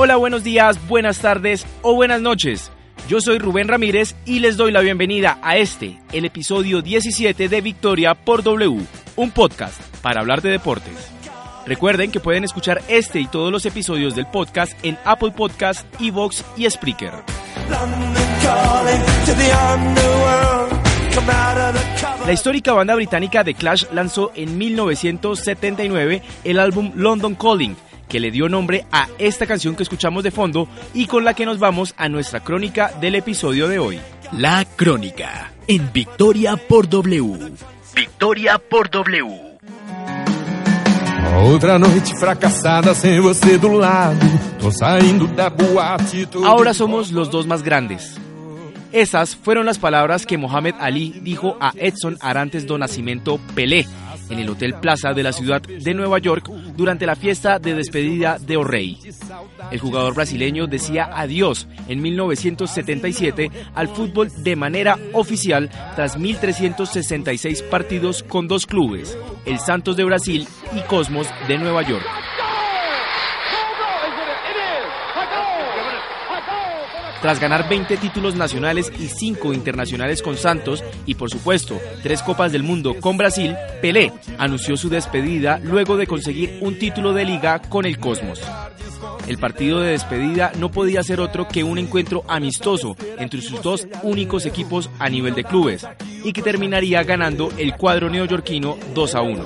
Hola, buenos días, buenas tardes o buenas noches. Yo soy Rubén Ramírez y les doy la bienvenida a este, el episodio 17 de Victoria por W, un podcast para hablar de deportes. Recuerden que pueden escuchar este y todos los episodios del podcast en Apple Podcast, Evox y Spreaker. La histórica banda británica The Clash lanzó en 1979 el álbum London Calling, que le dio nombre a esta canción que escuchamos de fondo y con la que nos vamos a nuestra crónica del episodio de hoy. La crónica en Victoria por W. Victoria por W. Otra noche fracasada sin você do lado. Tô saindo da boate. Ahora somos los dos más grandes. Esas fueron las palabras que Mohamed Ali dijo a Edson Arantes do Nascimento Pelé en el Hotel Plaza de la ciudad de Nueva York durante la fiesta de despedida de O'Reilly. El jugador brasileño decía adiós en 1977 al fútbol de manera oficial tras 1.366 partidos con dos clubes, el Santos de Brasil y Cosmos de Nueva York. Tras ganar 20 títulos nacionales y 5 internacionales con Santos y por supuesto 3 Copas del Mundo con Brasil, Pelé anunció su despedida luego de conseguir un título de liga con el Cosmos. El partido de despedida no podía ser otro que un encuentro amistoso entre sus dos únicos equipos a nivel de clubes y que terminaría ganando el cuadro neoyorquino 2 a 1.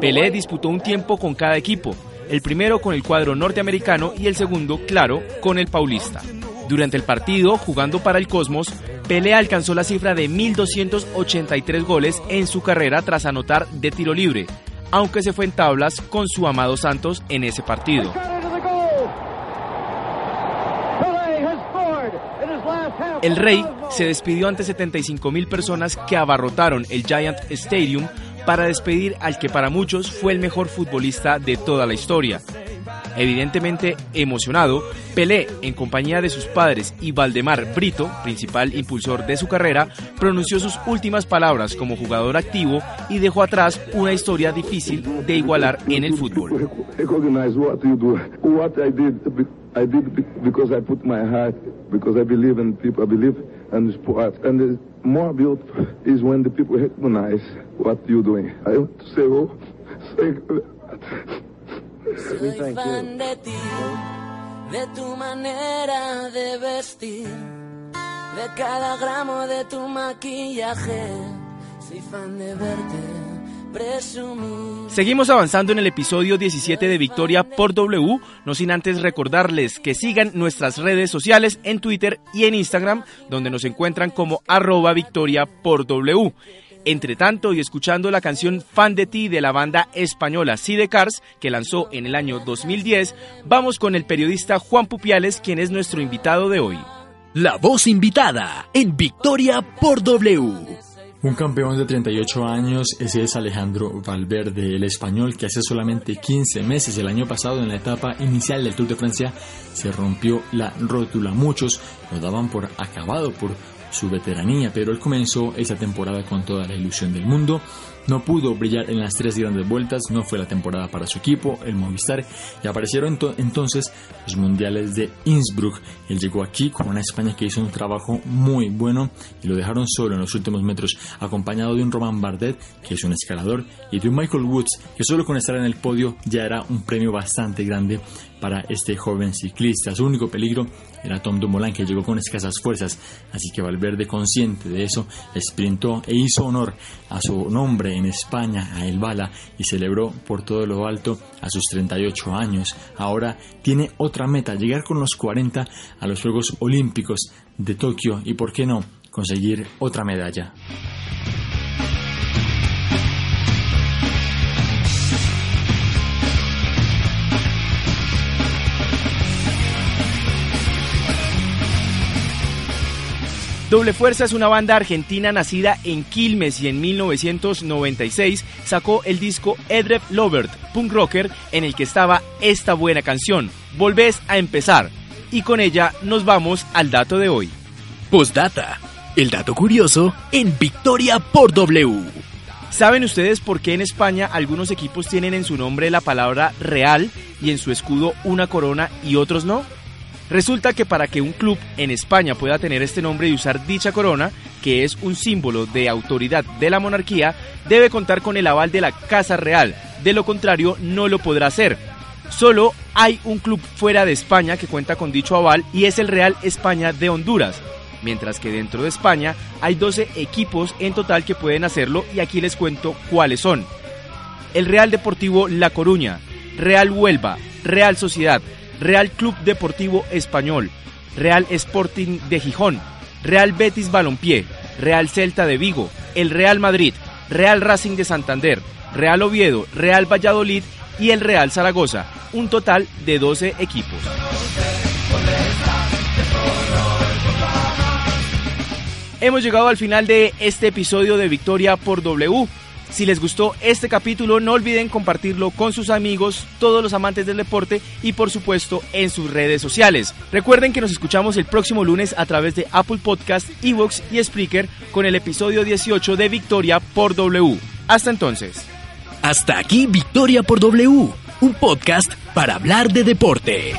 Pelé disputó un tiempo con cada equipo, el primero con el cuadro norteamericano y el segundo, claro, con el paulista. Durante el partido, jugando para el Cosmos, Pelé alcanzó la cifra de 1.283 goles en su carrera tras anotar de tiro libre, aunque se fue en tablas con su amado Santos en ese partido. El Rey se despidió ante 75.000 personas que abarrotaron el Giant Stadium para despedir al que para muchos fue el mejor futbolista de toda la historia. Evidentemente emocionado, Pelé, en compañía de sus padres y Valdemar Brito, principal impulsor de su carrera, pronunció sus últimas palabras como jugador activo y dejó atrás una historia difícil de igualar en el fútbol. I did because I put my heart, because I believe in people, I believe in sport. And more beautiful is when the people recognize what you're doing. I want to say, oh, say Soy fan de ti, de tu manera de vestir, de cada gramo de tu maquillaje. Soy fan de verte. Seguimos avanzando en el episodio 17 de Victoria por W, no sin antes recordarles que sigan nuestras redes sociales en Twitter y en Instagram, donde nos encuentran como arroba Victoria por W. Entre tanto, y escuchando la canción Fan de ti de la banda española Cars, que lanzó en el año 2010, vamos con el periodista Juan Pupiales, quien es nuestro invitado de hoy. La voz invitada en Victoria por W. Un campeón de 38 años, ese es Alejandro Valverde, el español que hace solamente 15 meses, el año pasado en la etapa inicial del Tour de Francia, se rompió la rótula. Muchos lo daban por acabado por su veteranía, pero él comenzó esa temporada con toda la ilusión del mundo. No pudo brillar en las tres grandes vueltas, no fue la temporada para su equipo, el Movistar, y aparecieron entonces los mundiales de Innsbruck. Él llegó aquí con una España que hizo un trabajo muy bueno y lo dejaron solo en los últimos metros, acompañado de un Roman Bardet, que es un escalador, y de un Michael Woods, que solo con estar en el podio ya era un premio bastante grande para este joven ciclista. Su único peligro era Tom Dumoulin, que llegó con escasas fuerzas, así que Valverde, consciente de eso, sprintó e hizo honor a su nombre en España, a El Bala, y celebró por todo lo alto a sus 38 años. Ahora tiene otra meta, llegar con los 40 a los Juegos Olímpicos de Tokio y, ¿por qué no?, conseguir otra medalla. Doble Fuerza es una banda argentina nacida en Quilmes y en 1996 sacó el disco Edrep Lovert, punk rocker, en el que estaba esta buena canción, Volvés a empezar. Y con ella nos vamos al dato de hoy. Postdata. El dato curioso en Victoria por W. ¿Saben ustedes por qué en España algunos equipos tienen en su nombre la palabra real y en su escudo una corona y otros no? Resulta que para que un club en España pueda tener este nombre y usar dicha corona, que es un símbolo de autoridad de la monarquía, debe contar con el aval de la Casa Real. De lo contrario, no lo podrá hacer. Solo hay un club fuera de España que cuenta con dicho aval y es el Real España de Honduras. Mientras que dentro de España hay 12 equipos en total que pueden hacerlo y aquí les cuento cuáles son. El Real Deportivo La Coruña, Real Huelva, Real Sociedad, Real Club Deportivo Español, Real Sporting de Gijón, Real Betis Balompié, Real Celta de Vigo, el Real Madrid, Real Racing de Santander, Real Oviedo, Real Valladolid y el Real Zaragoza, un total de 12 equipos. Hemos llegado al final de este episodio de Victoria por W. Si les gustó este capítulo, no olviden compartirlo con sus amigos, todos los amantes del deporte y por supuesto en sus redes sociales. Recuerden que nos escuchamos el próximo lunes a través de Apple Podcast, Evox y Spreaker con el episodio 18 de Victoria por W. Hasta entonces. Hasta aquí Victoria por W, un podcast para hablar de deporte.